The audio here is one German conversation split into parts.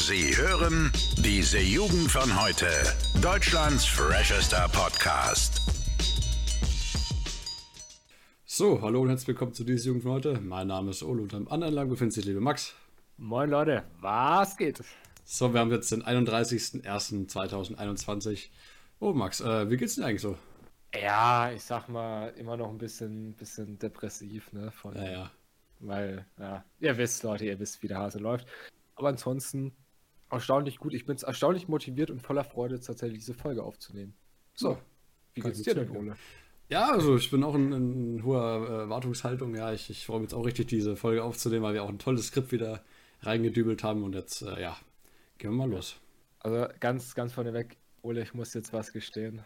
Sie hören diese Jugend von heute. Deutschlands freshester Podcast. So, hallo und herzlich willkommen zu dieser Jugend von heute. Mein Name ist Ole und am anderen Lang befindet sich liebe Max. Moin Leute, was geht? So, wir haben jetzt den 31.01.2021. Oh Max, äh, wie geht's denn eigentlich so? Ja, ich sag mal, immer noch ein bisschen, bisschen depressiv, ne? Von, Ja, ja. Weil, ja, ihr wisst, Leute, ihr wisst, wie der Hase läuft. Aber ansonsten erstaunlich gut. Ich bin erstaunlich motiviert und voller Freude, tatsächlich diese Folge aufzunehmen. So, wie kann geht's dir denn. Ole? Ja, also ich bin auch in, in hoher äh, Erwartungshaltung. Ja, ich, ich freue mich jetzt auch richtig, diese Folge aufzunehmen, weil wir auch ein tolles Skript wieder reingedübelt haben. Und jetzt, äh, ja, gehen wir mal los. Also ganz, ganz vorneweg, Ole, ich muss jetzt was gestehen.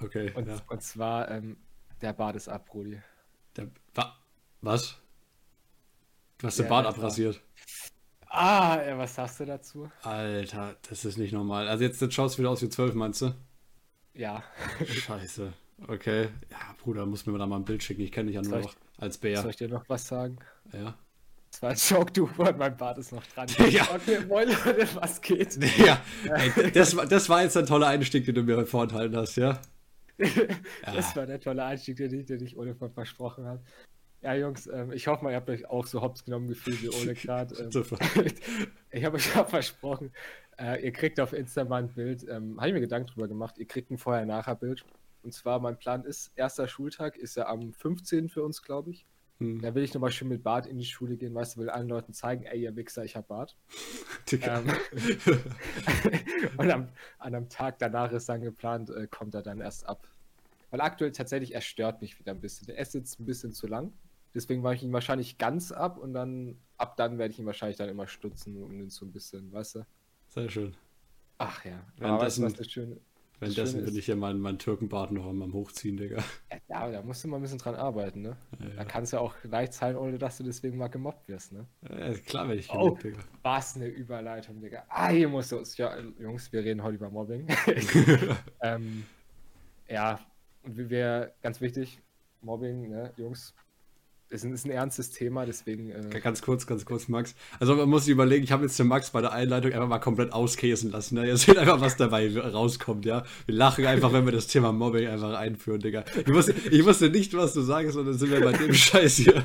Okay. Und, ja. und zwar, ähm, der Bart ist ab, Rudi. Der, wa, was? Du hast den Ja, Bart das war- abrasiert. Ah, ja, was sagst du dazu? Alter, das ist nicht normal. Also jetzt, jetzt schaust du wieder aus wie zwölf, meinst du? Ja, Scheiße. Okay. Ja, Bruder, muss mir da mal ein Bild schicken. Ich kenne dich ja nur Soll ich- noch als Bär. soll ich dir noch was sagen? Ja. Das war ein Joke, du, und mein Bart ist noch dran. Ja. Okay, moin Leute, was geht? Ja, ey, das, war- das war jetzt ein toller Einstieg, den du mir vorenthalten hast, ja? Das war der tolle Einstieg, den ich, den ich Ole von versprochen habe. Ja, Jungs, ähm, ich hoffe mal, ihr habt euch auch so hops genommen gefühlt wie Ole gerade. Ähm, ich habe euch auch versprochen, äh, ihr kriegt auf Insta mal ein Bild. Ähm, habe ich mir Gedanken drüber gemacht. Ihr kriegt ein Vorher-Nachher-Bild. Und zwar, mein Plan ist, erster Schultag ist ja am 15. für uns, glaube ich. Hm, Da will ich nochmal schön mit Bart in die Schule gehen, weißt du, will allen Leuten zeigen, ey, ihr Wichser, ich hab Bart. Ähm, und am, an einem Tag danach ist dann geplant, äh, kommt er dann erst ab. Weil aktuell tatsächlich, er stört mich wieder ein bisschen. Der ist jetzt ein bisschen zu lang. Deswegen mache ich ihn wahrscheinlich ganz ab und dann, ab dann werde ich ihn wahrscheinlich dann immer stutzen, um ihn so ein bisschen, weißt du? Sehr schön. Ach ja. Währenddessen- weißt du, was das Schöne Währenddessen ist- ich hier meinen, meinen Türkenbart noch am, am Hochziehen, Digga. Ja, da, da musst du mal ein bisschen dran arbeiten, ne? Ja, Da ja. kann es ja auch leicht sein, ohne dass du deswegen mal gemobbt wirst, ne? Ja, klar, wenn ich Oh. geliebt, Digga. Was eine Überleitung, Digga. Ah, hier muss los. Ja, Jungs, wir reden heute über Mobbing. ähm, ja, und wie wir, ganz wichtig, Mobbing, ne, Jungs, ein, ist ein ernstes Thema, deswegen. Äh, Ganz kurz, ganz kurz, Max. Also man muss sich überlegen, ich habe jetzt den Max bei der Einleitung einfach mal komplett auskäsen lassen. Ne? Ihr seht einfach, was dabei rauskommt, ja. Wir lachen einfach, wenn wir das Thema Mobbing einfach einführen, Digga. Ich wusste, ich wusste nicht, was du sagst, und dann sind wir bei dem Scheiß hier.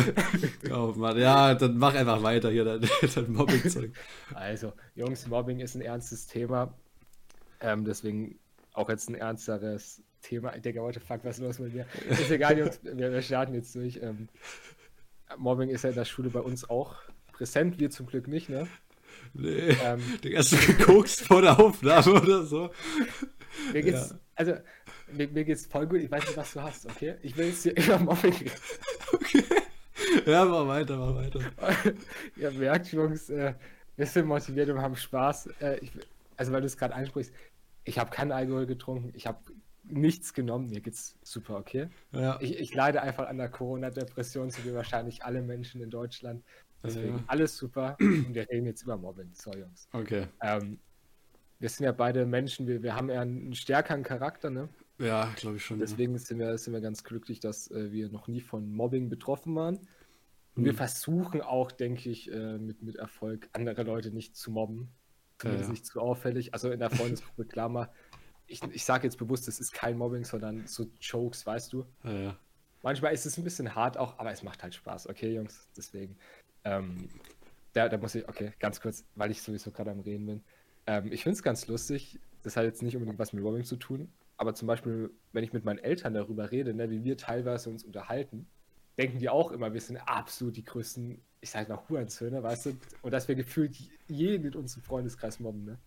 oh Mann, ja, dann mach einfach weiter hier, dein, dein Mobbing-Zeug. also, Jungs, Mobbing ist ein ernstes Thema. Ähm, deswegen auch jetzt ein ernsteres Thema. Ich denke, heute fuck, was ist los mit mir? Ist egal, Jungs, wir, wir starten jetzt durch. Ähm, Mobbing ist ja in der Schule bei uns auch präsent, wir zum Glück nicht, ne? Nee. Ähm, Digga, hast du gekokst vor der Aufnahme oder so? Mir geht's, Ja. also, mir, mir geht's voll gut. Ich weiß nicht, was du hast, okay? Ich will jetzt hier über Mobbing reden. Okay. Ja, mach weiter, mach weiter. Ihr merkt, Jungs, äh, wir sind motiviert und haben Spaß. Äh, ich, also, weil du es gerade ansprichst, ich habe keinen Alkohol getrunken, ich habe nichts genommen, mir geht's super, okay? Ja. Ich, ich leide einfach an der Corona-Depression, so wie wahrscheinlich alle Menschen in Deutschland. Deswegen Ja. alles super. Und wir reden jetzt über Mobbing. So, Jungs. Okay. Ähm, wir sind ja beide Menschen, wir, wir haben eher einen stärkeren Charakter, ne? Ja, glaube ich schon. ja. Deswegen sind wir, sind wir ganz glücklich, dass äh, wir noch nie von Mobbing betroffen waren. Und wir Hm. versuchen auch, denke ich, äh, mit, mit Erfolg andere Leute nicht zu mobben. Zumindest ja. nicht zu auffällig. Also in der Freundesgruppe, klar mal. Ich, ich sage jetzt bewusst, es ist kein Mobbing, sondern so Jokes, weißt du. Ja, ja. Manchmal ist es ein bisschen hart auch, aber es macht halt Spaß, okay, Jungs? Deswegen. Ähm, da, da muss ich, okay, ganz kurz, weil ich sowieso gerade am Reden bin. Ähm, ich finde es ganz lustig, das hat jetzt nicht unbedingt was mit Mobbing zu tun, aber zum Beispiel, wenn ich mit meinen Eltern darüber rede, ne, wie wir teilweise uns unterhalten, denken die auch immer, wir sind absolut die größten, ich sag mal, Hurensöhne, weißt du? Und dass wir gefühlt jeden in unserem Freundeskreis mobben, ne?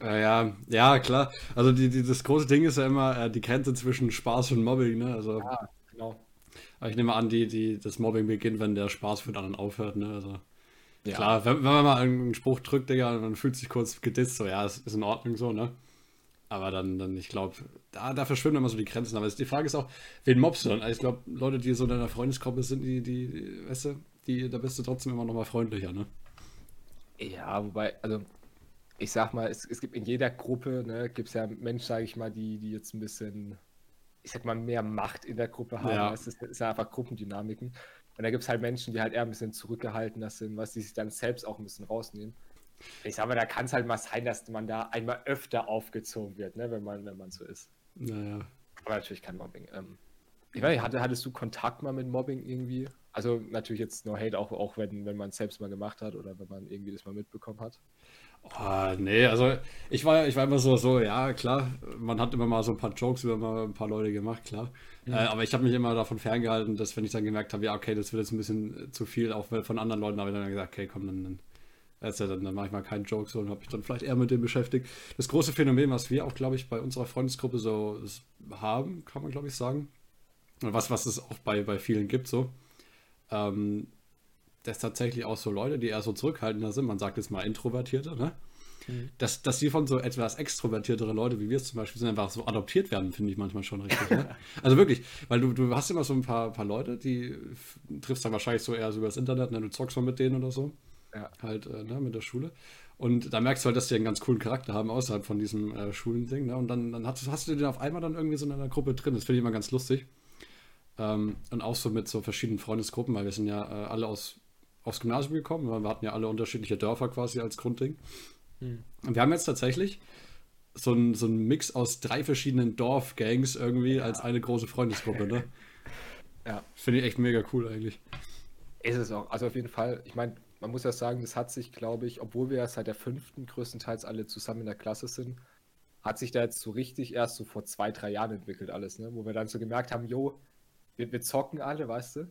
Ja, ja, klar. Also die, die, das große Ding ist ja immer äh, die Grenze zwischen Spaß und Mobbing, ne? Also Ja, genau. aber ich nehme an, die, die, das Mobbing beginnt, wenn der Spaß für den anderen aufhört, ne? Also Ja. klar, wenn, wenn man mal einen Spruch drückt, Digga, und man fühlt sich kurz gedisst, so ja, ist, ist in Ordnung so, ne? Aber dann, dann ich glaube, da, da verschwimmen immer so die Grenzen. Aber die Frage ist auch, wen mobst du dann? Also ich glaube, Leute, die so in deiner Freundesgruppe sind, die, die, weißt du, die, da bist du trotzdem immer noch mal freundlicher, ne? Ja, wobei, also ich sag mal, es, es gibt in jeder Gruppe, ne, gibt es ja Menschen, sage ich mal, die, die jetzt ein bisschen, ich sag mal, mehr Macht in der Gruppe haben. Ja. Es ist, ist ja einfach Gruppendynamiken. Und da gibt es halt Menschen, die halt eher ein bisschen zurückgehaltener sind, was die sich dann selbst auch ein bisschen rausnehmen. Ich sag mal, da kann es halt mal sein, dass man da einmal öfter aufgezogen wird, ne, wenn man, wenn man so ist. Naja. Aber natürlich kein Mobbing. Ähm, ich weiß nicht, hatte, hattest du Kontakt mal mit Mobbing irgendwie? Also natürlich jetzt nur Hate, auch, auch wenn, wenn man es selbst mal gemacht hat oder wenn man irgendwie das mal mitbekommen hat. Oh, nee, also ich war, ich war immer so, so, ja, klar, man hat immer mal so ein paar Jokes über mal ein paar Leute gemacht, klar. Mhm. Äh, aber ich habe mich immer davon ferngehalten, dass wenn ich dann gemerkt habe, ja, okay, das wird jetzt ein bisschen zu viel, auch von anderen Leuten, habe ich dann gesagt, okay, komm, dann, dann also dann, dann mache ich mal keinen Joke, sondern habe mich dann vielleicht eher mit dem beschäftigt. Das große Phänomen, was wir auch, glaube ich, bei unserer Freundesgruppe so haben, kann man, glaube ich, sagen. Und was, was es auch bei, bei vielen gibt, so. Ähm, dass tatsächlich auch so Leute, die eher so zurückhaltender sind, man sagt jetzt mal Introvertierte, ne? Mhm. Dass, dass die von so etwas extrovertiertere Leute, wie wir es zum Beispiel sind, einfach so adoptiert werden, finde ich manchmal schon richtig. Ne? Also wirklich, weil du, du hast immer so ein paar, paar Leute, die triffst dann wahrscheinlich so eher so über das Internet, ne? du zockst mal mit denen oder so. Ja. Halt, äh, ne, mit der Schule. Und da merkst du halt, dass die einen ganz coolen Charakter haben außerhalb von diesem äh, Schulending. Ne? Und dann, dann hast, hast, du den auf einmal dann irgendwie so in einer Gruppe drin. Das finde ich immer ganz lustig. Ähm, und auch so mit so verschiedenen Freundesgruppen, weil wir sind ja äh, alle aus, aufs Gymnasium gekommen. Wir hatten ja alle unterschiedliche Dörfer quasi als Grundding. Hm. Und wir haben jetzt tatsächlich so einen so Mix aus drei verschiedenen Dorfgangs irgendwie ja. als eine große Freundesgruppe. Ne? ja. Finde ich echt mega cool eigentlich. Ist es auch. Also auf jeden Fall, ich meine, man muss ja sagen, das hat sich, glaube ich, obwohl wir ja seit der fünften größtenteils alle zusammen in der Klasse sind, hat sich da jetzt so richtig erst so vor zwei, drei Jahren entwickelt alles, ne? Wo wir dann so gemerkt haben, jo, wir, wir zocken alle, weißt du?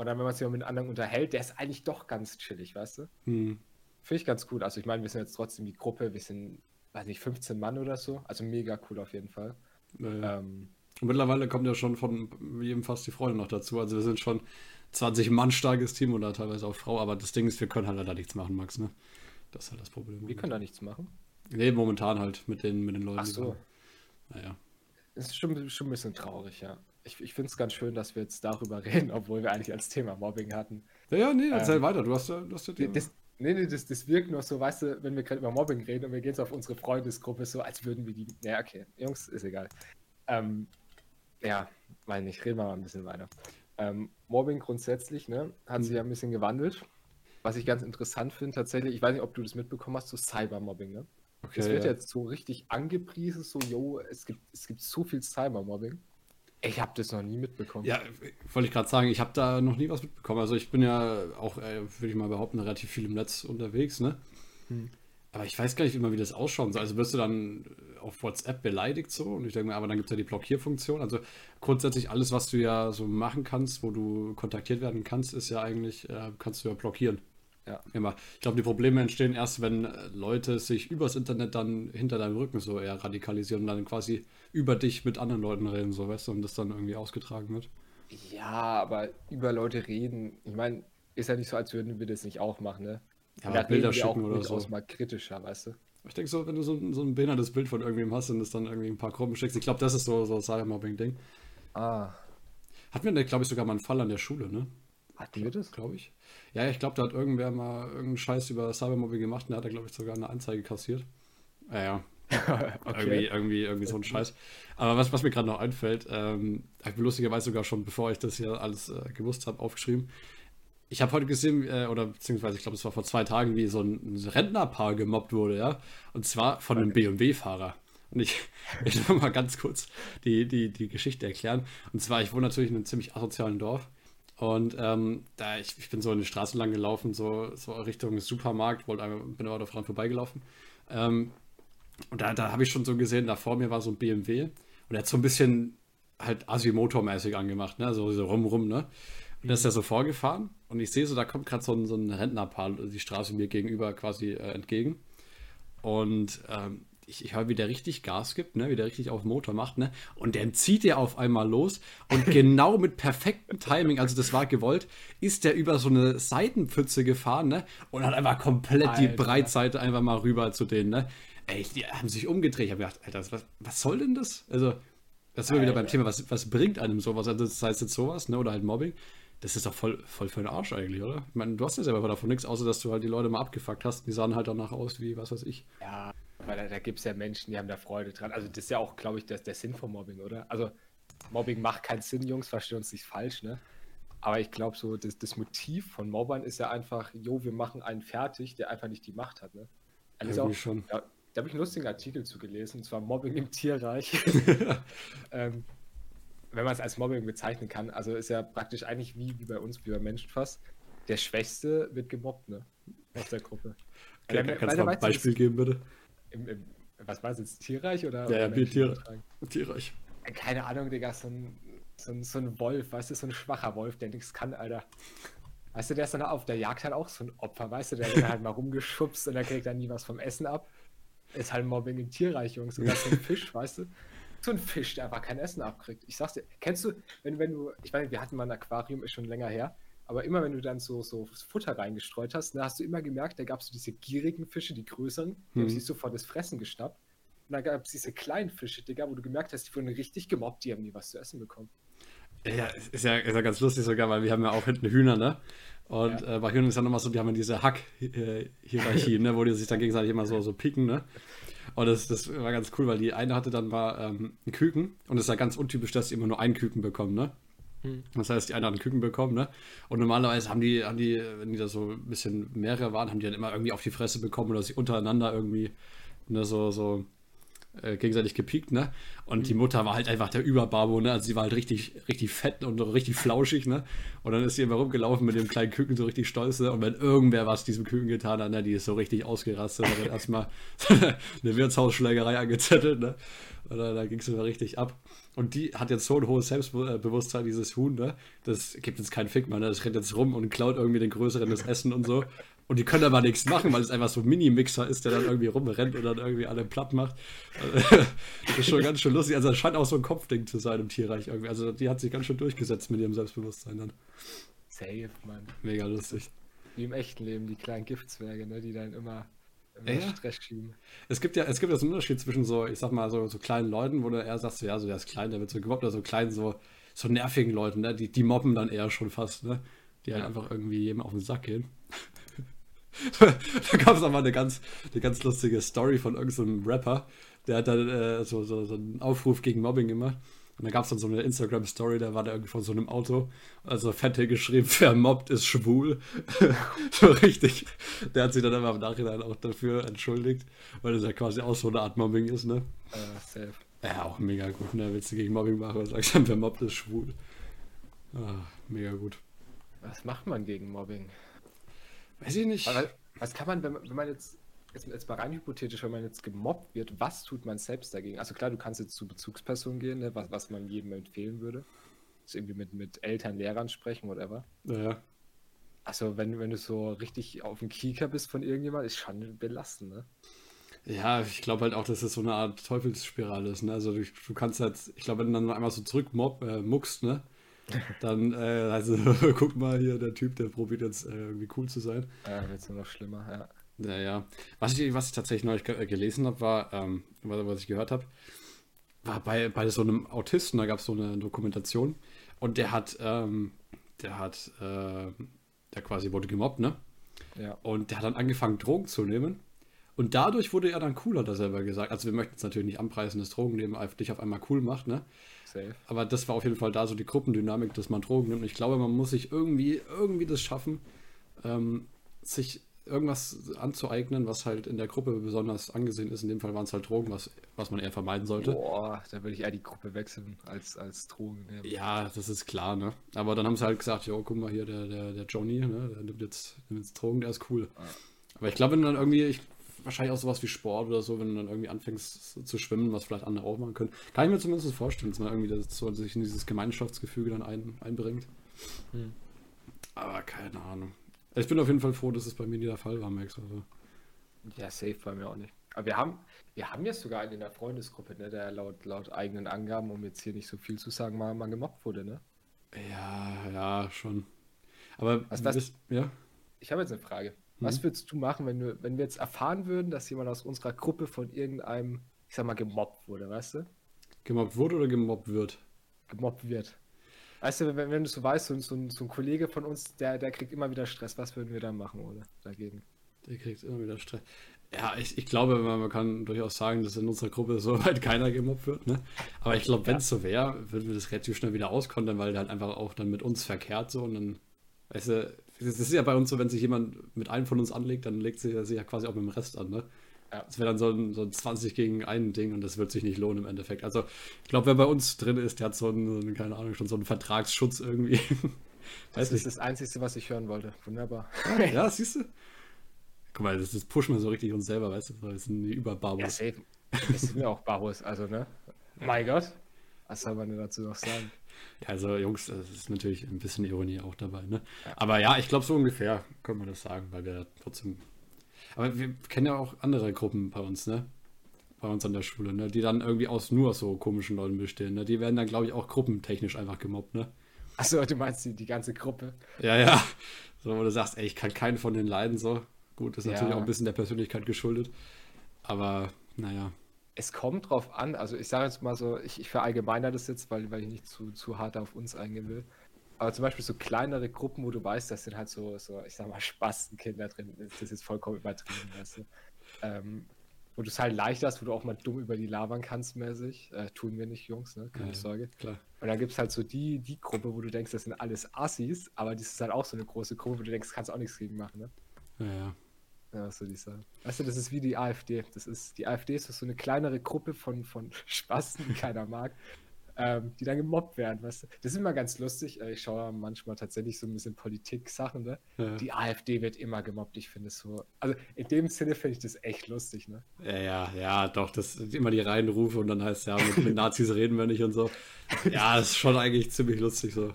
Und dann, wenn man sich mit anderen unterhält, der ist eigentlich doch ganz chillig, weißt du? Hm. Finde ich ganz cool. Also ich meine, wir sind jetzt trotzdem die Gruppe, wir sind, weiß nicht, 15 Mann oder so. Also mega cool auf jeden Fall. Naja. Ähm, und mittlerweile kommt ja schon von jedem fast die Freunde noch dazu. Also wir sind schon 20 Mann starkes Team oder teilweise auch Frau, aber das Ding ist, wir können halt da nichts machen, Max, ne? Das ist halt das Problem. Wir können da nichts machen? Nee, momentan halt mit den, mit den Leuten. Ach so. Naja. Das ist schon, schon ein bisschen traurig, ja. Ich, ich finde es ganz schön, dass wir jetzt darüber reden, obwohl wir eigentlich als Thema Mobbing hatten. Ja, ja, nee, erzähl ähm, weiter. Du hast ja, du hast ja das, Nee, nee, das, das wirkt nur so, weißt du, wenn wir gerade über Mobbing reden und wir gehen so auf unsere Freundesgruppe, so als würden wir die. Ja, okay, Jungs, ist egal. Ähm, ja, meine ich, reden wir mal ein bisschen weiter. Ähm, Mobbing grundsätzlich, ne, hat sich ja mhm. ein bisschen gewandelt. Was ich ganz interessant finde, tatsächlich, ich weiß nicht, ob du das mitbekommen hast, so Cybermobbing, ne? Okay, es wird ja. jetzt so richtig angepriesen, so, yo, es gibt, es gibt so viel Cybermobbing. Ich habe das noch nie mitbekommen. Ja, wollte ich gerade sagen, ich habe da noch nie was mitbekommen. Also ich bin ja auch, äh, würde ich mal behaupten, relativ viel im Netz unterwegs, ne? Hm. Aber ich weiß gar nicht immer, wie das ausschauen soll. Also wirst du dann auf WhatsApp beleidigt so? Und ich denke mir, aber dann gibt es ja die Blockierfunktion. Also grundsätzlich alles, was du ja so machen kannst, wo du kontaktiert werden kannst, ist ja eigentlich, äh, kannst du ja blockieren. Ja. Immer. Ich glaube, die Probleme entstehen erst, wenn Leute sich übers Internet dann hinter deinem Rücken so eher radikalisieren und dann quasi über dich mit anderen Leuten reden, so weißt du, und das dann irgendwie ausgetragen wird. Ja, aber über Leute reden, ich meine, ist ja nicht so, als würden wir das nicht auch machen, ne? Ja, da Bilder schicken oder so. mal kritischer, weißt du? Ich denke so, wenn du so, so ein behindertes Bild von irgendwem hast und das dann irgendwie ein paar Gruppen schickst, ich glaube, das ist so, so ein Cybermobbing-Ding. Ah. Hatten wir, glaube ich, sogar mal einen Fall an der Schule, ne? Hatten wir das? Glaube ich. Ja, ich glaube, da hat irgendwer mal irgendeinen Scheiß über Cybermobbing gemacht und da hat er, glaube ich, sogar eine Anzeige kassiert. Ja, ja. Okay. irgendwie, irgendwie, irgendwie so ein Scheiß. Aber was, was mir gerade noch einfällt, ähm, habe ich lustigerweise sogar schon, bevor ich das hier alles äh, gewusst habe, aufgeschrieben. Ich habe heute gesehen, äh, oder beziehungsweise ich glaube, es war vor zwei Tagen, wie so ein Rentnerpaar gemobbt wurde, ja. Und zwar von einem BMW-Fahrer. Und ich, ich will mal ganz kurz die, die, die Geschichte erklären. Und zwar, ich wohne natürlich in einem ziemlich asozialen Dorf. Und ähm, da ich, ich bin so in die Straße lang gelaufen, so, so Richtung Supermarkt, wollte einmal, bin aber daran vorbeigelaufen. Ähm, und da, da habe ich schon so gesehen, da vor mir war so ein BMW und er hat so ein bisschen halt Asimotor-mäßig angemacht, ne? So, so rum, rum, ne? Und dann ist er so vorgefahren und ich sehe so, da kommt gerade so ein, so ein Rentnerpaar die Straße mir gegenüber quasi äh, entgegen. Und ähm, ich, ich höre, wie der richtig Gas gibt, ne? wie der richtig auf den Motor macht, ne? Und dann zieht er auf einmal los und genau mit perfektem Timing, also das war gewollt, ist der über so eine Seitenpfütze gefahren, ne? Und hat einfach komplett Alter. die Breitseite einfach mal rüber zu denen, ne? Ey, die haben sich umgedreht. Ich habe gedacht, Alter, was, was soll denn das? Also, das sind wir wieder beim Thema, was, was bringt einem sowas? Also, das heißt jetzt sowas, ne? Oder halt Mobbing. Das ist doch voll, voll für den Arsch eigentlich, oder? Ich meine, du hast ja selber davon nichts, außer dass du halt die Leute mal abgefuckt hast. Die sahen halt danach aus wie, was weiß ich. Ja, weil da, da gibt es ja Menschen, die haben da Freude dran. Also, das ist ja auch, glaube ich, der, der Sinn von Mobbing, oder? Also, Mobbing macht keinen Sinn, Jungs, verstehen uns nicht falsch, ne? Aber ich glaube, so das, das Motiv von Mobbern ist ja einfach, jo, wir machen einen fertig, der einfach nicht die Macht hat, ne? Also auch, schon. Da, da habe ich einen lustigen Artikel zu gelesen, und zwar Mobbing im Tierreich. ähm, wenn man es als Mobbing bezeichnen kann, also ist ja praktisch eigentlich wie, wie bei uns, wie bei Menschen fast. Der Schwächste wird gemobbt, ne? Aus der Gruppe. Okay, weil, kannst du mal ein Beispiel geben, bitte? Im, im, was war es jetzt? Tierreich oder? Ja, ja, Tier, Tierreich. Keine Ahnung, Digga, so ein, so, ein, so ein Wolf, weißt du, so ein schwacher Wolf, der nichts kann, Alter. Weißt du, der ist dann auf der Jagd halt auch so ein Opfer, weißt du, der wird halt mal rumgeschubst und der kriegt dann nie was vom Essen ab. Ist halt Mobbing im Tierreich, Jungs. Ist so ein Fisch, weißt du? So ein Fisch, der einfach kein Essen abkriegt. Ich sag's dir, kennst du, wenn, wenn du, ich meine, wir hatten mal ein Aquarium, ist schon länger her, aber immer wenn du dann so, so Futter reingestreut hast, dann hast du immer gemerkt, da gab es so diese gierigen Fische, die größeren, die mhm. haben sich sofort das Fressen geschnappt. Und dann gab es diese kleinen Fische, Digga, wo du gemerkt hast, die wurden richtig gemobbt, die haben nie was zu essen bekommen. Ja, ist ja, ist ja ganz lustig sogar, weil wir haben ja auch hinten Hühner, ne? Und ja. äh, bei Hühnern ist ja nochmal so, die haben ja diese Hack-Hierarchie, ne? Wo die sich dann gegenseitig immer so, so picken, ne? Und das, das war ganz cool, weil die eine hatte dann mal ähm, ein Küken und es ist ja ganz untypisch, dass sie immer nur einen Küken bekommen, ne? Hm. Das heißt, die eine hat einen Küken bekommen, ne? Und normalerweise haben die, haben die, wenn die da so ein bisschen mehrere waren, haben die dann immer irgendwie auf die Fresse bekommen oder sich untereinander irgendwie ne, so, so äh, gegenseitig gepiekt, ne? Und mhm. die Mutter war halt einfach der Überbabo, ne? Also sie war halt richtig, richtig fett und richtig flauschig, ne? Und dann ist sie immer rumgelaufen mit dem kleinen Küken so richtig stolz, ne? Und wenn irgendwer was diesem Küken getan hat, ne? Die ist so richtig ausgerastet und dann erstmal eine Wirtshausschlägerei angezettelt, ne? Und dann, dann ging es immer richtig ab. Und die hat jetzt so ein hohes Selbstbewusstsein, dieses Huhn, ne? Das gibt jetzt keinen Fick mehr, ne? Das rennt jetzt rum und klaut irgendwie den Größeren das Essen und so. Und die können aber nichts machen, weil es einfach so ein Mini-Mixer ist, der dann irgendwie rumrennt und dann irgendwie alle platt macht. das ist schon ganz schön lustig. Also, das scheint auch so ein Kopfding zu sein im Tierreich irgendwie. Also, die hat sich ganz schön durchgesetzt mit ihrem Selbstbewusstsein dann. Safe, Mann. Mega lustig. Wie im echten Leben, die kleinen Giftzwerge, ne, die dann immer, ja. Stress schieben. Es gibt ja, es gibt ja so einen Unterschied zwischen so, ich sag mal, so, so kleinen Leuten, wo du eher sagst, ja, so der ist klein, der wird so gemobbt, oder so kleinen, so, so nervigen Leuten, ne, die, die mobben dann eher schon fast, ne? Die halt ja. einfach irgendwie jedem auf den Sack gehen. da gab es aber eine ganz, eine ganz lustige Story von irgendeinem so Rapper, der hat dann äh, so, so, so einen Aufruf gegen Mobbing gemacht. Und da gab es dann so eine Instagram-Story, da war der irgendwie von so einem Auto, also fette geschrieben, wer mobbt, ist schwul. so richtig. Der hat sich dann aber im Nachhinein auch dafür entschuldigt, weil das ja quasi auch so eine Art Mobbing ist, ne? Uh, safe. Ja, auch mega gut, ne? Willst du gegen Mobbing machen und sagst dann, wer mobbt, ist schwul. Ah, mega gut. Was macht man gegen Mobbing? Weiß ich nicht. Aber was kann man, wenn man, wenn man jetzt, jetzt, jetzt mal rein hypothetisch, wenn man jetzt gemobbt wird, was tut man selbst dagegen? Also klar, du kannst jetzt zu Bezugspersonen gehen, ne, was, was man jedem empfehlen würde. Also irgendwie mit, mit Eltern, Lehrern sprechen, whatever. Ja. Also wenn, wenn du so richtig auf dem Kieker bist von irgendjemand, ist schon belastend, ne? Ja, ich glaube halt auch, dass es so eine Art Teufelsspirale ist. Ne? Also du, du kannst halt, ich glaube, wenn du dann einmal so zurück äh, muckst, ne? Dann, äh, also, guck mal hier, der Typ, der probiert jetzt äh, irgendwie cool zu sein. Ja, wird nur noch schlimmer, ja. Ja, ja. Was ich, was ich tatsächlich neulich ge gelesen habe, war, ähm, was, was ich gehört habe, war bei, bei so einem Autisten, da gab es so eine Dokumentation und der hat, ähm, der hat, äh, der quasi wurde gemobbt, ne? Ja. Und der hat dann angefangen, Drogen zu nehmen. Und dadurch wurde er dann cooler, hat er selber gesagt. Also wir möchten es natürlich nicht anpreisen, dass Drogennehmen dich auf einmal cool macht, ne? Safe. Aber das war auf jeden Fall da so die Gruppendynamik, dass man Drogen nimmt. Und ich glaube, man muss sich irgendwie, irgendwie das schaffen, ähm, sich irgendwas anzueignen, was halt in der Gruppe besonders angesehen ist. In dem Fall waren es halt Drogen, was, was man eher vermeiden sollte. Boah, da würde ich eher die Gruppe wechseln als, als Drogen nehmen. Ja, das ist klar, ne? Aber dann haben sie halt gesagt, jo, guck mal hier, der, der, der Johnny, ne? Der nimmt jetzt, nimmt jetzt Drogen, der ist cool. Ah. Aber ich glaube, wenn dann irgendwie, ich wahrscheinlich auch sowas wie Sport oder so, wenn du dann irgendwie anfängst zu schwimmen, was vielleicht andere auch machen können. Kann ich mir zumindest vorstellen, dass man irgendwie das so sich in dieses Gemeinschaftsgefüge dann ein, einbringt. Hm. Aber keine Ahnung. Ich bin auf jeden Fall froh, dass es bei mir nie der Fall war, Max. Also. Ja, safe bei mir auch nicht. Aber wir haben, wir haben jetzt sogar einen in der Freundesgruppe, ne, der laut, laut eigenen Angaben, um jetzt hier nicht so viel zu sagen, mal, mal gemobbt wurde, ne? Ja, ja, schon. Aber was, was, ja? Ich habe jetzt eine Frage. Was mhm. würdest du machen, wenn wir, wenn wir jetzt erfahren würden, dass jemand aus unserer Gruppe von irgendeinem, ich sag mal, gemobbt wurde, weißt du? Gemobbt wurde oder gemobbt wird? Gemobbt wird. Weißt du, wenn, wenn du so weißt, so, so, so, ein Kollege von uns, der, der kriegt immer wieder Stress, was würden wir da machen, oder? Dagegen. Der kriegt immer wieder Stress. Ja, ich, ich glaube, man, man kann durchaus sagen, dass in unserer Gruppe so weit keiner gemobbt wird, ne? Aber ich glaube, wenn es ja. so wäre, würden wir das relativ schnell wieder auskontern, weil der halt einfach auch dann mit uns verkehrt so und dann, weißt du, es ist ja bei uns so, wenn sich jemand mit einem von uns anlegt, dann legt sich er sich ja quasi auch mit dem Rest an, ne? Ja. Das wäre dann so ein, so ein 20 gegen ein Ding und das wird sich nicht lohnen im Endeffekt. Also, ich glaube, wer bei uns drin ist, der hat so einen, keine Ahnung, schon so einen Vertragsschutz irgendwie. das ist das Einzige, was ich hören wollte. Wunderbar. ja, siehst du? Guck mal, das, das pushen wir so richtig uns selber, weißt du? Das sind die Überbarbus. Ja, safe. Das sind ja auch Barbus, also, ne? Mein Gott. Was soll man denn dazu noch sagen? Ja, also Jungs, das ist natürlich ein bisschen Ironie auch dabei, ne? Aber ja, ich glaube so ungefähr können wir das sagen, weil wir trotzdem. Aber wir kennen ja auch andere Gruppen bei uns, ne? Bei uns an der Schule, ne? Die dann irgendwie aus nur so komischen Leuten bestehen, ne? Die werden dann, glaube ich, auch gruppentechnisch einfach gemobbt, ne? Achso, du meinst die, die ganze Gruppe? Ja, ja. So, wo du sagst, ey, ich kann keinen von den leiden, so. Gut, ist natürlich ja. auch ein bisschen der Persönlichkeit geschuldet. Aber, naja es kommt drauf an, also ich sage jetzt mal so, ich, ich verallgemeiner das jetzt, weil, weil ich nicht zu, zu hart auf uns eingehen will. Aber zum Beispiel so kleinere Gruppen, wo du weißt, das sind halt so, so ich sag mal, Spastenkinder drin, das ist jetzt vollkommen übertrieben, weißt du. Ähm, wo du es halt leicht hast, wo du auch mal dumm über die labern kannst, mäßig. Äh, tun wir nicht, Jungs, ne? Keine ja, Sorge. Klar. Und dann gibt es halt so die, die Gruppe, wo du denkst, das sind alles Assis, aber das ist halt auch so eine große Gruppe, wo du denkst, kannst auch nichts gegen machen, ne? Ja, ja. Ja, was soll ich sagen? Weißt du, das ist wie die AfD. Das ist, die AfD ist so eine kleinere Gruppe von, von Spasten, die keiner mag, ähm, die dann gemobbt werden, weißt du? Das ist immer ganz lustig. Äh, ich schaue manchmal tatsächlich so ein bisschen Politik-Sachen, ne? Ja. Die AfD wird immer gemobbt. Ich finde es so. Also in dem Sinne finde ich das echt lustig, ne? Ja, ja, ja, doch. Das sind immer die Reihenrufe und dann heißt ja, mit, mit Nazis reden wir nicht und so. Ja, das ist schon eigentlich ziemlich lustig so.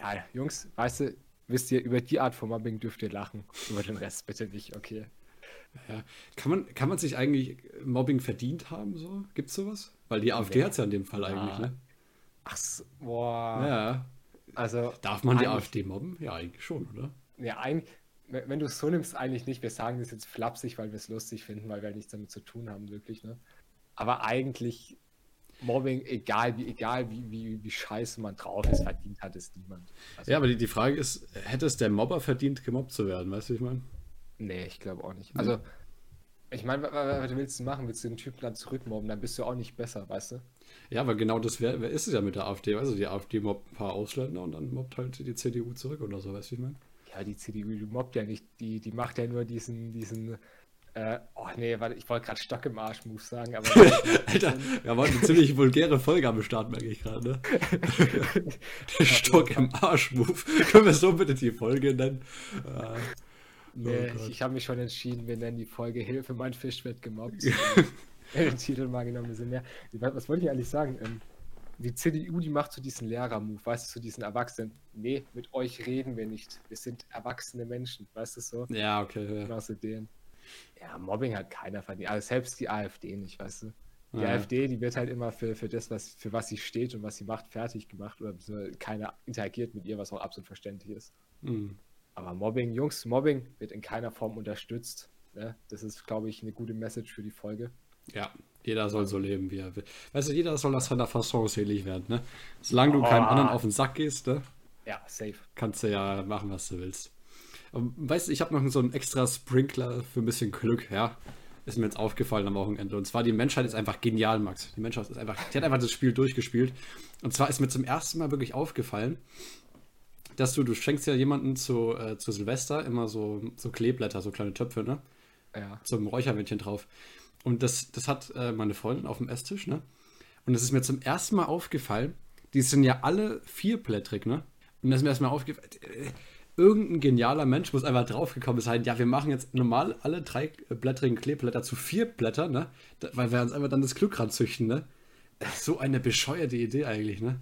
Ja, Jungs, weißt du, wisst ihr, über die Art von Mobbing dürft ihr lachen. Über den Rest bitte nicht, okay. Ja. Kann, man, kann man sich eigentlich Mobbing verdient haben? So? Gibt es sowas? Weil die AfD ja. hat es ja in dem Fall ja. eigentlich, ne? Ach, boah. Ja. Also, Darf man die AfD mobben? Ja, eigentlich schon, oder? Ja, eigentlich, wenn du es so nimmst, eigentlich nicht. Wir sagen das jetzt flapsig, weil wir es lustig finden, weil wir nichts damit zu tun haben, wirklich, ne? Aber eigentlich Mobbing, egal wie, egal wie, wie, wie scheiße man drauf ist, verdient hat es niemand. Also, ja, aber die, die Frage ist, hätte es der Mobber verdient, gemobbt zu werden, weißt du, ich meine? Nee, ich glaube auch nicht. Also, ich meine, was willst du machen? Willst du den Typen dann zurückmobben? Dann bist du auch nicht besser, weißt du? Ja, aber genau das wär, wär ist es ja mit der AfD. Du, die AfD mobbt ein paar Ausländer und dann mobbt halt die CDU zurück oder so, weißt du, ich meine? Ja, die CDU die mobbt ja nicht, die, die macht ja nur diesen, diesen äh, oh nee, warte, ich wollte gerade Stock im Arsch-Move sagen, aber. Alter, wir haben eine ziemlich vulgäre Folge am Start, merke ich gerade, ne? Der Stock im Arsch-Move. Können wir so bitte die Folge nennen? Äh, nee, oh ich, ich habe mich schon entschieden, wir nennen die Folge Hilfe, mein Fisch wird gemobbt. Den Titel mal genommen, wir sind ja. Was wollte ich eigentlich sagen? Ähm, die CDU, die macht so diesen Lehrer-Move, weißt du, so diesen Erwachsenen. Nee, mit euch reden wir nicht. Wir sind erwachsene Menschen, weißt du so? Ja, okay. Ja. Genau so den. Ja, Mobbing hat keiner verdient. Also selbst die AfD nicht, weißt du. Die ja. AfD, die wird halt immer für, für das, was, für was sie steht und was sie macht, fertig gemacht oder keiner interagiert mit ihr, was auch absolut verständlich ist. Mhm. Aber Mobbing, Jungs, Mobbing wird in keiner Form unterstützt. Ne? Das ist, glaube ich, eine gute Message für die Folge. Ja, jeder soll so leben, wie er will. Weißt du, jeder soll nach seiner Fasson selig werden, ne? Solange du oh. keinem anderen auf den Sack gehst, ne? Ja, safe. Kannst du ja machen, was du willst. Weißt du, ich habe noch so einen extra Sprinkler für ein bisschen Glück, ja. Ist mir jetzt aufgefallen am Wochenende. Und zwar, die Menschheit ist einfach genial, Max. Die Menschheit ist einfach, die hat einfach das Spiel durchgespielt. Und zwar ist mir zum ersten Mal wirklich aufgefallen, dass du, du schenkst ja jemanden zu, äh, zu Silvester immer so, so Kleeblätter, so kleine Töpfe, ne? Ja. Zum Räuchermännchen drauf. Und das, das hat äh, meine Freundin auf dem Esstisch, ne? Und es ist mir zum ersten Mal aufgefallen, die sind ja alle vierblättrig, ne? Und das ist mir erstmal aufgefallen. Irgendein genialer Mensch muss einfach draufgekommen sein, ja, wir machen jetzt normal alle drei blättrigen Kleeblätter zu vier Blättern, ne? Weil wir uns einfach dann das Glück ranzüchten, ne? So eine bescheuerte Idee eigentlich, ne?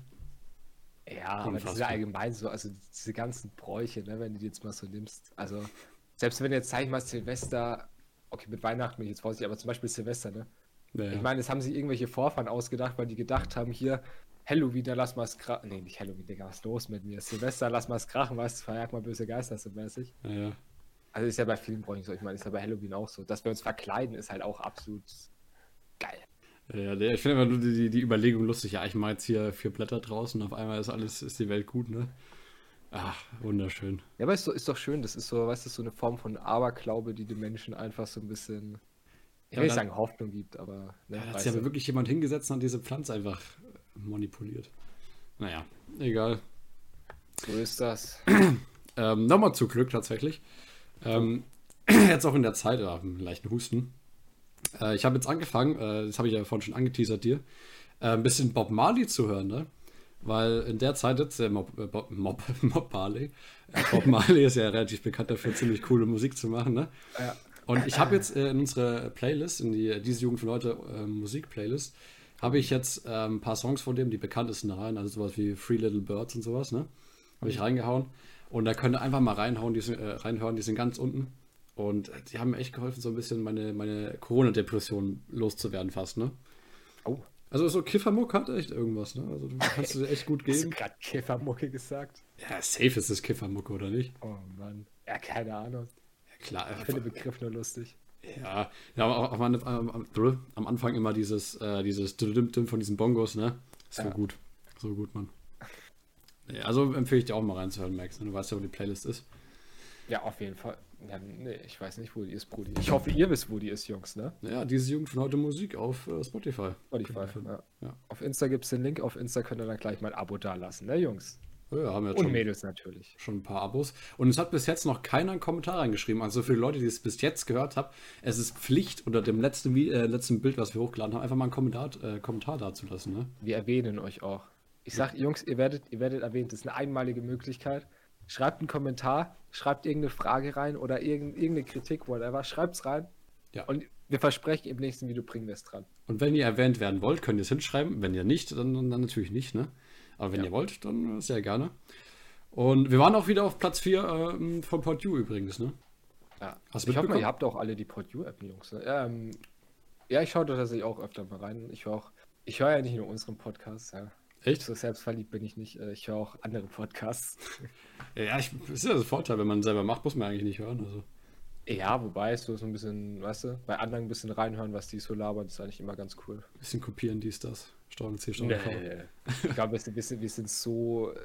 Ja, aber das ist ja allgemein so, also diese ganzen Bräuche, ne, wenn du die jetzt mal so nimmst. Also, selbst wenn jetzt, sag ich mal, Silvester, okay, mit Weihnachten bin ich jetzt vorsichtig, aber zum Beispiel Silvester, ne? Ja, Ich meine, es haben sich irgendwelche Vorfahren ausgedacht, weil die gedacht haben, hier, Halloween, da lass mal's krachen. Nee, nicht Halloween, Digga, was ist los mit mir? Silvester, lass mal's krachen, was? Verjag mal böse Geister so mäßig. Ja, ja. Also ist ja bei vielen Bräuchen so. Ich meine, ist ja bei Halloween auch so. Dass wir uns verkleiden, ist halt auch absolut geil. Ja, ich finde immer nur die, die Überlegung lustig. Ja, ich mache jetzt hier vier Blätter draußen und auf einmal ist alles, ist die Welt gut, ne? Ach, wunderschön. Ja, aber ist, so, ist doch schön. Das ist so, weißt du, so eine Form von Aberglaube, die den Menschen einfach so ein bisschen, ich will nicht sagen Hoffnung gibt, aber. Ne, ja, da hat sich aber wirklich jemand hingesetzt und diese Pflanze einfach manipuliert. Naja, egal. So ist das. ähm, Nochmal zu Glück tatsächlich. Ähm, jetzt auch in der Zeit, äh, einen leichten Husten. Äh, ich habe jetzt angefangen, äh, das habe ich ja vorhin schon angeteasert dir, äh, ein bisschen Bob Marley zu hören, ne? Weil in der Zeit jetzt der Mob, äh, Bob, Mob, Mob Marley, äh, Bob Marley ist ja relativ bekannt dafür, ziemlich coole Musik zu machen, ne? Ja. Und ich habe jetzt äh, in unsere Playlist, in die diese Jugend von heute äh, Musik-Playlist, habe ich jetzt äh, ein paar Songs von dem, die bekanntesten rein, also sowas wie Free Little Birds und sowas, ne? Habe ich reingehauen. Und da könnt ihr einfach mal reinhauen, die sind, äh, reinhören, die sind ganz unten. Und äh, die haben mir echt geholfen, so ein bisschen meine, meine Corona-Depression loszuwerden fast, ne? Oh, Also so Kiffermuck hat echt irgendwas, ne? Also du kannst es echt gut hast du geben. gerade Käfermucke gesagt? Ja, safe ist das Kiffermuck, oder nicht? Oh Mann. Ja, keine Ahnung. Ja, klar. Ich finde den Begriff nur lustig. Ja, ja aber auch, auch am, am, am, Anfang immer dieses, äh, dieses von diesen Bongos, ne? So Ja. gut. So gut, Mann. Ja, also empfehle ich dir auch mal reinzuhören, Max. Ne? Du weißt ja, wo die Playlist ist. Ja, auf jeden Fall. Ja, nee, ich weiß nicht, wo die ist, Brudi. Ich hoffe, ihr wisst, wo die ist, Jungs, ne? Ja, diese Jugend von heute Musik auf äh, Spotify. Spotify. Ja. Ja. Auf Insta gibt es den Link. Auf Insta könnt ihr dann gleich mal ein Abo dalassen, ne, Jungs? Ja, haben wir jetzt Und schon, Mädels natürlich. schon ein paar Abos. Und es hat bis jetzt noch keiner einen Kommentar reingeschrieben. Also für die Leute, die es bis jetzt gehört haben, es ist Pflicht, unter dem letzten, äh, letzten Bild, was wir hochgeladen haben, einfach mal einen Kommentar, äh, Kommentar dazulassen. Ne? Wir erwähnen euch auch. Ich sag, Jungs, ihr werdet, ihr werdet erwähnt. Das ist eine einmalige Möglichkeit. Schreibt einen Kommentar, schreibt irgendeine Frage rein oder irgend- irgendeine Kritik, whatever. Schreibt's rein. Ja. Und wir versprechen, im nächsten Video bringen wir es dran. Und wenn ihr erwähnt werden wollt, könnt ihr es hinschreiben. Wenn ihr nicht, dann, dann natürlich nicht. Ne? Aber wenn Ja. ihr wollt, dann äh, sehr gerne. Und wir waren auch wieder auf Platz 4 ähm, von PodU übrigens. Ne? Ja. Hast du ich hoffe ihr habt auch alle die PodU-App, Jungs. Ne? Ähm, ja, ich schaue da tatsächlich auch öfter mal rein. Ich höre auch, ich höre ja nicht nur unseren Podcast, ja. Echt? So selbstverliebt bin ich nicht. Äh, Ich höre auch andere Podcasts. Ja, ich, das ist ja der Vorteil, wenn man selber macht, muss man eigentlich nicht hören. Also. Ja, wobei so so ein bisschen, weißt du, bei anderen ein bisschen reinhören, was die so labern, ist eigentlich immer ganz cool. Bisschen kopieren, dies, das. Steuerung C, Steuerung. Nee. Ich glaube, wir, sind- wir, wir sind so, äh,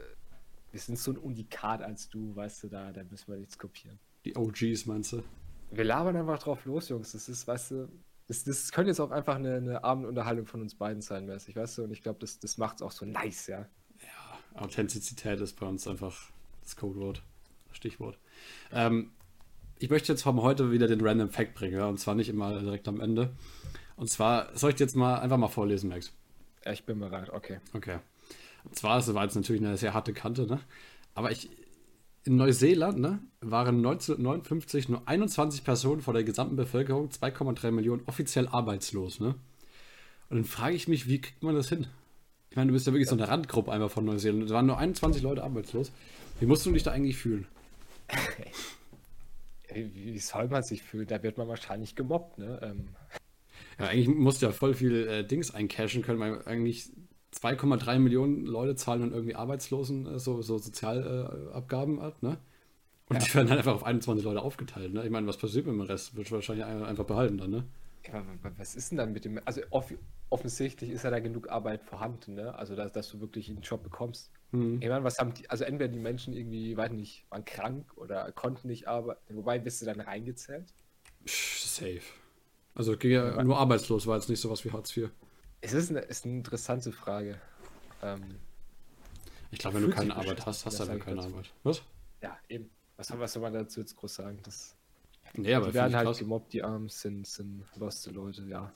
wir sind so ein Unikat als du, weißt du, da, da müssen wir nichts kopieren. Die OGs, meinst du? Wir labern einfach drauf los, Jungs. Das ist, weißt du, das, das könnte jetzt auch einfach eine, eine Abendunterhaltung von uns beiden sein, mäßig, weißt du? Und ich glaube, das, das macht es auch so nice, ja. Authentizität ist bei uns einfach das Codewort, das Stichwort. Ähm, ich möchte jetzt vom heute wieder den Random Fact bringen, ja, und zwar nicht immer direkt am Ende. Und zwar soll ich dir jetzt mal einfach mal vorlesen, Max. Ja. Ich bin bereit, okay. Okay. Und zwar, das war jetzt natürlich eine sehr harte Kante, ne? Aber ich, in Neuseeland, ne, waren 1959 nur 21 Personen von der gesamten Bevölkerung, 2,3 Millionen, offiziell arbeitslos, ne? Und dann frage ich mich, wie kriegt man das hin? Ich meine, du bist ja wirklich so eine Randgruppe einfach von Neuseeland. Es waren nur 21 Leute arbeitslos. Wie musst du dich da eigentlich fühlen? Wie, wie soll man sich fühlen? Da wird man wahrscheinlich gemobbt, ne? Ähm, Ja, eigentlich musst du ja voll viel äh, Dings eincashen können, weil eigentlich 2,3 Millionen Leute zahlen dann irgendwie Arbeitslosen äh, so, so Sozialabgaben äh, ab, ne? Und die werden dann einfach auf 21 Leute aufgeteilt, ne? Ich meine, was passiert mit dem Rest? Wird wahrscheinlich ein- einfach behalten dann, ne? Ja, wa- wa- was ist denn dann mit dem? Also off offensichtlich ist ja da genug Arbeit vorhanden, ne? Also dass, dass du wirklich einen Job bekommst. Mhm. Ich meine, was haben die, also entweder die Menschen irgendwie, weiß nicht, waren krank oder konnten nicht arbeiten. Wobei bist du dann reingezählt? Pff, safe. Also ging ja nur arbeitslos, war jetzt nicht sowas wie Hartz IV. Es ist eine, ist eine interessante Frage. Ähm, Ich glaube, wenn du keine Arbeit hast, hast du das ich keine dazu. Arbeit. Was? ja, eben. Was, soll- was soll man dazu jetzt groß sagen? Das, Nee, aber die werden halt krass. gemobbt, die Armen sind, sind loste Leute, ja.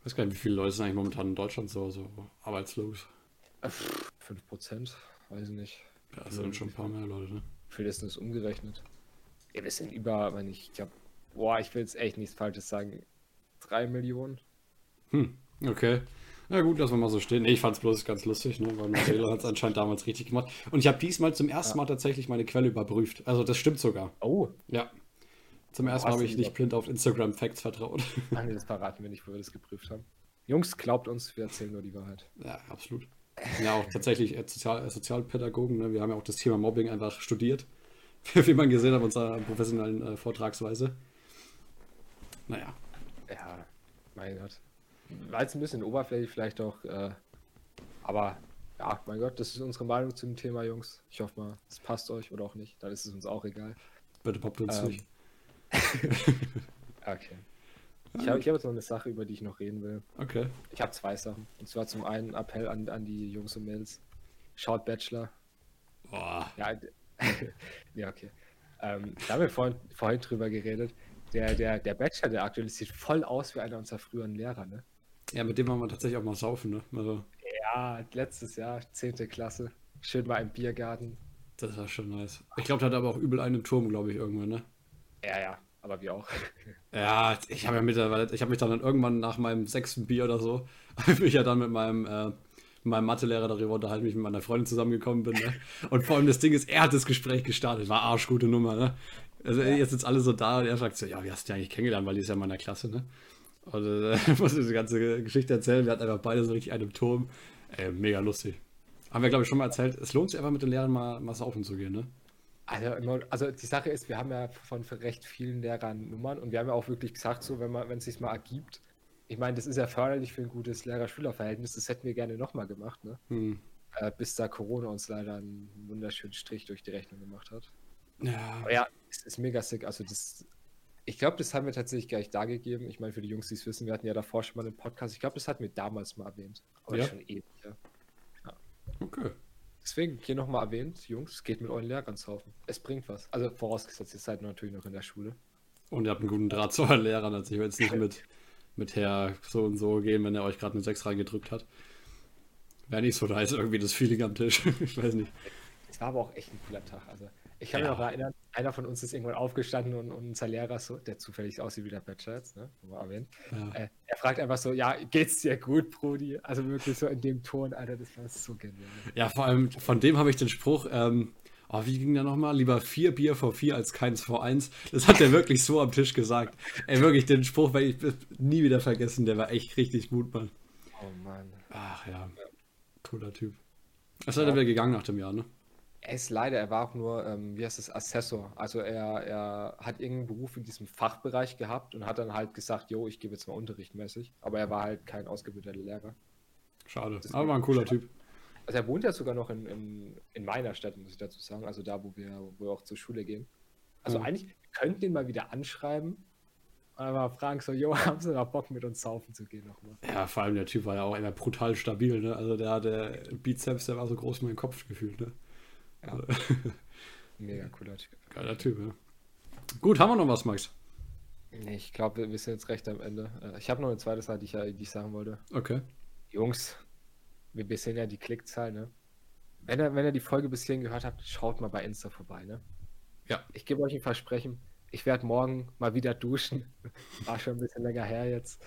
Ich weiß gar nicht, wie viele Leute sind eigentlich momentan in Deutschland so, so arbeitslos. Äh, pff, 5%, weiß ich nicht. Ja, das sind schon ein paar mehr Leute, ne? Wie viel ist das umgerechnet? Ja, wir sind über, wenn ich, ich glaube, boah, ich will jetzt echt nichts Falsches sagen. 3 Millionen? Hm, okay. Na gut, lassen wir mal so stehen. Nee, ich fand es bloß ganz lustig, ne? weil Neuseeland hat es anscheinend damals richtig gemacht. Und ich habe diesmal zum ersten Mal tatsächlich meine Quelle überprüft. Also das stimmt sogar. Oh, Ja. Zum ersten Mal habe ich nicht blind auf Instagram Facts vertraut. ach nee, das verraten wir nicht, wo wir das geprüft haben. Jungs, glaubt uns, wir erzählen nur die Wahrheit. ja, absolut. Ja, auch tatsächlich äh, Sozial äh, Sozialpädagogen. Ne? Wir haben ja auch das Thema Mobbing einfach studiert. Wie man gesehen hat, unserer professionellen äh, Vortragsweise. Naja. Ja, mein Gott. War jetzt ein bisschen oberflächlich vielleicht auch, äh, aber ja, mein Gott, das ist unsere Meinung zum Thema, Jungs. Ich hoffe mal, es passt euch oder auch nicht, dann ist es uns auch egal. Bitte poppt uns Ähm, nicht. Okay. Ich habe hab jetzt noch eine Sache, über die ich noch reden will. Okay. Ich habe zwei Sachen. Und zwar zum einen Appell an, an die Jungs und Mädels. Schaut Bachelor. Boah. Ja, ja okay. Ähm, da haben wir vorhin, vorhin drüber geredet. Der, der, der Bachelor, der aktuell sieht voll aus wie einer unserer früheren Lehrer, ne? Ja, mit dem waren wir tatsächlich auch mal saufen, ne? Also, Ja, letztes Jahr, 10. Klasse. Schön mal im Biergarten. das war schon nice. Ich glaube, der hat aber auch übel einen Turm, glaube ich, irgendwann, ne? Ja, ja, aber wir auch. Ja, ich habe ja mittlerweile, ich habe mich dann, dann irgendwann nach meinem sechsten Bier oder so, habe ich ja dann mit meinem, äh, meinem Mathelehrer darüber unterhalten, wie ich mit meiner Freundin zusammengekommen bin. Ne? Und vor allem das Ding ist, er hat das Gespräch gestartet, war arschgute Nummer, ne? Also jetzt sind alle so da und er fragt so, ja, wie hast du die eigentlich kennengelernt, weil die ist ja in meiner Klasse, ne? Und äh, ich muss diese ganze Geschichte erzählen, wir hatten einfach beide so richtig einen im Turm. Ey, mega lustig. Haben wir, glaube ich, schon mal erzählt, es lohnt sich einfach mit den Lehrern mal, mal saufen zu gehen, ne? Also, also die Sache ist, wir haben ja von recht vielen Lehrern Nummern und wir haben ja auch wirklich gesagt, so wenn man, wenn es sich mal ergibt, ich meine, das ist ja förderlich für ein gutes Lehrer-Schüler-Verhältnis, das hätten wir gerne nochmal gemacht, ne? Hm. Äh, bis da Corona uns leider einen wunderschönen Strich durch die Rechnung gemacht hat. Ja, Aber ja, es ist mega sick. Also das, ich glaube, das haben wir tatsächlich gleich da gegeben. Ich meine, für die Jungs, die es wissen, wir hatten ja davor schon mal einen Podcast. Ich glaube, das hatten wir damals mal erwähnt. Aber Ja? schon ewig, ja. okay. Deswegen hier nochmal erwähnt, Jungs, geht mit euren Lehrern saufen. Es bringt was. Also vorausgesetzt, ihr seid natürlich noch in der Schule. Und ihr habt einen guten Draht zu euren Lehrern, also ich will jetzt nicht mit, mit Herr so und so gehen, wenn er euch gerade eine 6 reingedrückt hat. Wäre nicht so nice, irgendwie das Feeling am Tisch. ich weiß nicht. Es war aber auch echt ein cooler Tag. Also ich kann Ja. mich noch erinnern, einer von uns ist irgendwann aufgestanden und, und unser Lehrer, so, der zufällig aussieht wie der jetzt, ne? Erwähnt. Ja. Äh, er fragt einfach so, ja, geht's dir gut, Brudi? Also wirklich so in dem Ton, Alter, das war so genial. Ja, vor allem von dem habe ich den Spruch, ähm, oh, wie ging der nochmal? Lieber vier Bier vor vier als keins vor eins. Das hat er wirklich so am Tisch gesagt. Ey, wirklich, den Spruch werde ich nie wieder vergessen. Der war echt richtig gut, Mann. Oh Mann. Ach ja, cooler Typ. Er ist leider wieder gegangen nach dem Jahr, ne? Er ist leider, er war auch nur, ähm, wie heißt das, Assessor. Also er, er hat irgendeinen Beruf in diesem Fachbereich gehabt und hat dann halt gesagt, jo, ich gebe jetzt mal Unterricht mäßig. Aber er war halt kein ausgebildeter Lehrer. Schade. Aber war ein cooler Typ. Also er wohnt ja sogar noch in, in, in meiner Stadt, muss ich dazu sagen. Also da, wo wir, wo wir auch zur Schule gehen. Also Ja. eigentlich, wir könnten den mal wieder anschreiben. Und mal fragen so, jo, haben Sie noch Bock mit uns saufen zu gehen nochmal? Ja, vor allem der Typ war ja auch immer brutal stabil, ne? Also der hatte Bizeps, der war so groß wie mein Kopf gefühlt, ne? Ja. Also, Mega cooler Typ. geiler Typ, ja. Gut, haben wir noch was, Max? Nee, ich glaube, wir sind jetzt recht am Ende. Äh, Ich habe noch eine zweite Sache, die ich, die ich sagen wollte. Okay. Jungs, wir, sehen ja die Klickzahl, ne? Wenn ihr, wenn ihr die Folge bis hierhin gehört habt, schaut mal bei Insta vorbei, ne? Ja. Ich gebe euch ein Versprechen. Ich werde morgen mal wieder duschen. War schon ein bisschen länger her jetzt.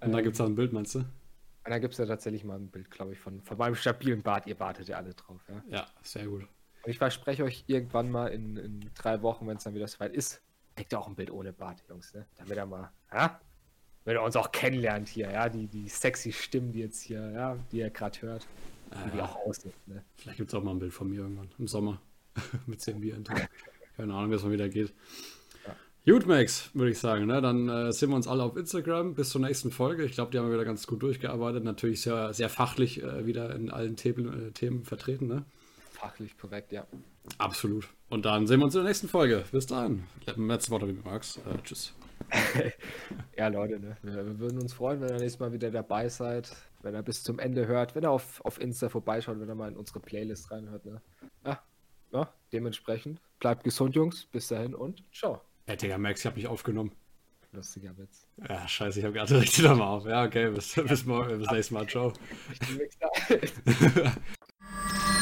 Und da Ähm, gibt es auch ein Bild, meinst du? Und da gibt es ja tatsächlich mal ein Bild, glaube ich, von, von meinem stabilen Bart. Ihr wartet ja alle drauf, ja? Ja, sehr gut. Und ich verspreche euch irgendwann mal in, in drei Wochen, wenn es dann wieder soweit ist, kriegt ihr auch ein Bild ohne Bart, Jungs, ne? Damit er mal, ja? Wenn ihr uns auch kennenlernt hier, ja? Die, die sexy Stimmen, die jetzt hier, ja, die ihr gerade hört, wie die Ja. auch aussehen, ne? Vielleicht gibt es auch mal ein Bild von mir irgendwann im Sommer. Mit 10 Bier. Keine Ahnung, wie es mal wieder geht. Gut, Max, würde ich sagen. Ne? Dann äh, sehen wir uns alle auf Instagram. Bis zur nächsten Folge. Ich glaube, die haben wir wieder ganz gut durchgearbeitet. Natürlich sehr, sehr fachlich äh, wieder in allen Themen, äh, Themen vertreten. Ne? Fachlich korrekt, ja. Absolut. Und dann sehen wir uns in der nächsten Folge. Bis dahin. Letzte Worte wie Max. Äh, tschüss. Ja, Leute, ne? wir, wir würden uns freuen, wenn ihr nächstes Mal wieder dabei seid, wenn ihr bis zum Ende hört, wenn ihr auf, auf Insta vorbeischaut, wenn ihr mal in unsere Playlist reinhört. Ne? Ja, ja, dementsprechend bleibt gesund, Jungs. Bis dahin und ciao. Hey, Digga, Max, ich habe mich aufgenommen. Lustiger Witz. Ja, scheiße, ich habe gerade richtig nochmal auf. Ja, okay, bis, bis morgen, bis nächstes Mal. Ciao.